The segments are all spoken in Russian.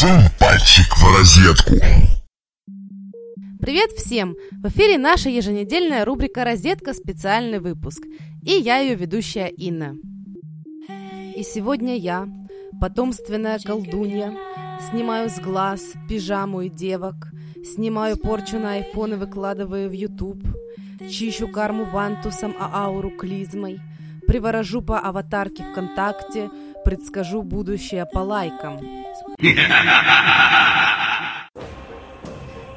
Сунь пальчик в розетку. Привет всем! В эфире наша еженедельная рубрика «Розетка. Специальный выпуск». И я ее ведущая Инна. И сегодня я, потомственная колдунья, снимаю с глаз пижаму и девок, снимаю порчу на айфон и выкладываю в YouTube, чищу карму вантусом, а ауру клизмой, приворожу по аватарке ВКонтакте, предскажу будущее по лайкам.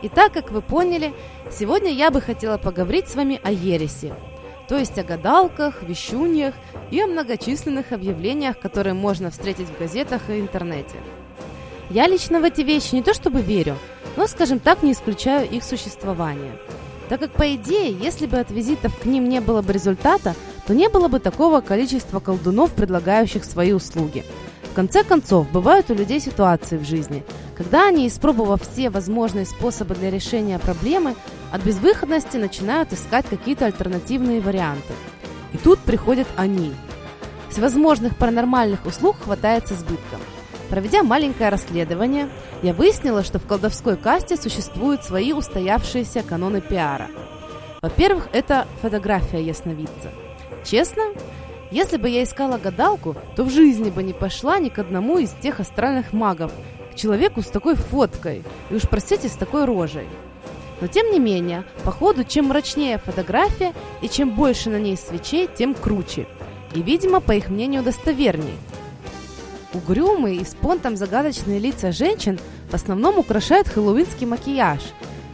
Итак, как вы поняли, сегодня я бы хотела поговорить с вами о ереси, то есть о гадалках, вещуньях и о многочисленных объявлениях, которые можно встретить в газетах и интернете. Я лично в эти вещи не то чтобы верю, но, скажем так, не исключаю их существование. Так как, по идее, если бы от визитов к ним не было бы результата, то не было бы такого количества колдунов, предлагающих свои услуги. В конце концов, бывают у людей ситуации в жизни, когда они, испробовав все возможные способы для решения проблемы, от безвыходности начинают искать какие-то альтернативные варианты. И тут приходят они. Всевозможных паранормальных услуг хватает с избытком. Проведя маленькое расследование, я выяснила, что в колдовской касте существуют свои устоявшиеся каноны пиара. Во-первых, это фотография ясновидца. Честно, если бы я искала гадалку, то в жизни бы не пошла ни к одному из тех астральных магов, к человеку с такой фоткой, и уж простите, с такой рожей. Но тем не менее, походу, чем мрачнее фотография и чем больше на ней свечей, тем круче. И, видимо, по их мнению, достоверней. Угрюмые и с понтом загадочные лица женщин в основном украшают хэллоуинский макияж.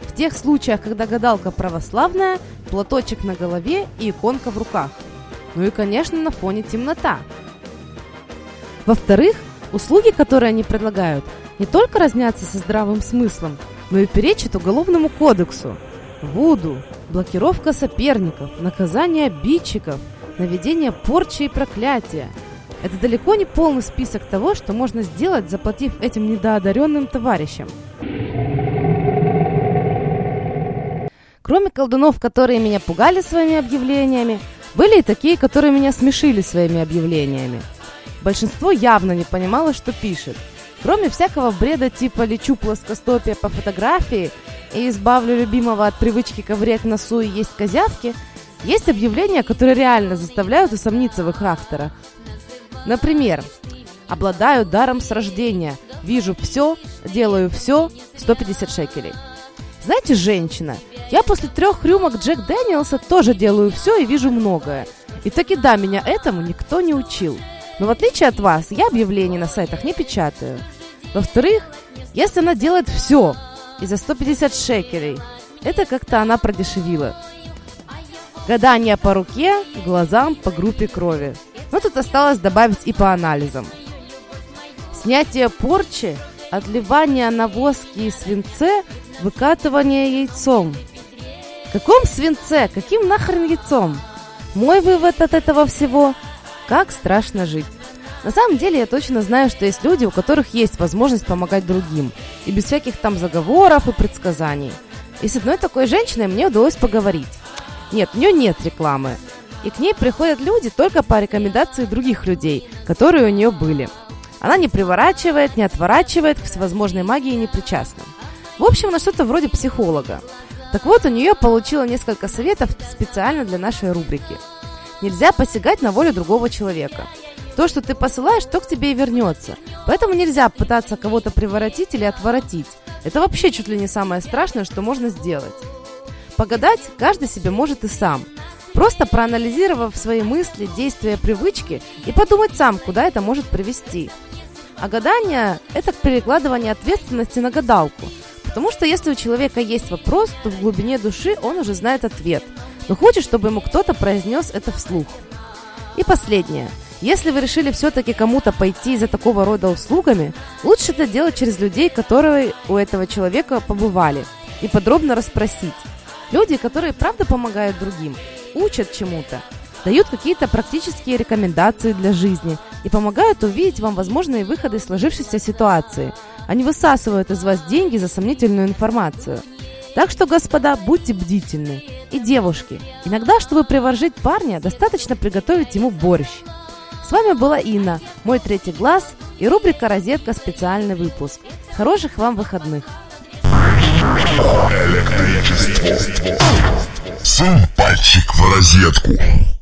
В тех случаях, когда гадалка православная, платочек на голове и иконка в руках. Ну и, конечно, на фоне темнота. Во-вторых, услуги, которые они предлагают, не только разнятся со здравым смыслом, но и перечат уголовному кодексу. Вуду, блокировка соперников, наказание обидчиков, наведение порчи и проклятия. Это далеко не полный список того, что можно сделать, заплатив этим недоодаренным товарищам. Кроме колдунов, которые меня пугали своими объявлениями, были и такие, которые меня смешили своими объявлениями. Большинство явно не понимало, что пишет. Кроме всякого бреда типа «лечу плоскостопие по фотографии» и «избавлю любимого от привычки ковырять носу и есть козявки», есть объявления, которые реально заставляют усомниться в их авторах. Например, «Обладаю даром с рождения, вижу все, делаю все, 150 шекелей». Знаете, женщина, я после трех рюмок Джек Дэниелса тоже делаю все и вижу многое. И таки да, меня этому никто не учил. Но в отличие от вас, я объявлений на сайтах не печатаю. Во-вторых, если она делает все и за 150 шекелей, это как-то она продешевила. Гадание по руке, глазам, по группе крови. Но тут осталось добавить и по анализам. Снятие порчи, отливание на воске и свинце, выкатывание яйцом. Каком свинце? Каким нахрен яйцом? Мой вывод от этого всего – как страшно жить. На самом деле я точно знаю, что есть люди, у которых есть возможность помогать другим, и без всяких там заговоров и предсказаний. И с одной такой женщиной мне удалось поговорить. Нет, у нее нет рекламы. И к ней приходят люди только по рекомендации других людей, которые у нее были. Она не приворачивает, не отворачивает, к всевозможной магии не причастна. В общем, она что-то вроде психолога. Так вот, у нее получила несколько советов специально для нашей рубрики – Нельзя посягать на волю другого человека. То, что ты посылаешь, то к тебе и вернется. Поэтому нельзя пытаться кого-то приворотить или отворотить. Это вообще чуть ли не самое страшное, что можно сделать. Погадать каждый себе может и сам. Просто проанализировав свои мысли, действия, привычки и подумать сам, куда это может привести. А гадание – это перекладывание ответственности на гадалку. Потому что если у человека есть вопрос, то в глубине души он уже знает ответ – но хочет, чтобы ему кто-то произнес это вслух. И последнее. Если вы решили все-таки кому-то пойти за такого рода услугами, лучше это делать через людей, которые у этого человека побывали, и подробно расспросить. Люди, которые правда помогают другим, учат чему-то, дают какие-то практические рекомендации для жизни и помогают увидеть вам возможные выходы из сложившейся ситуации. Они высасывают из вас деньги за сомнительную информацию – так что, господа, будьте бдительны. И девушки, иногда, чтобы приворожить парня, достаточно приготовить ему борщ. С вами была Инна, мой третий глаз, и рубрика «Розетка. Специальный выпуск». Хороших вам выходных! Электричество. Сунь пальчик в розетку.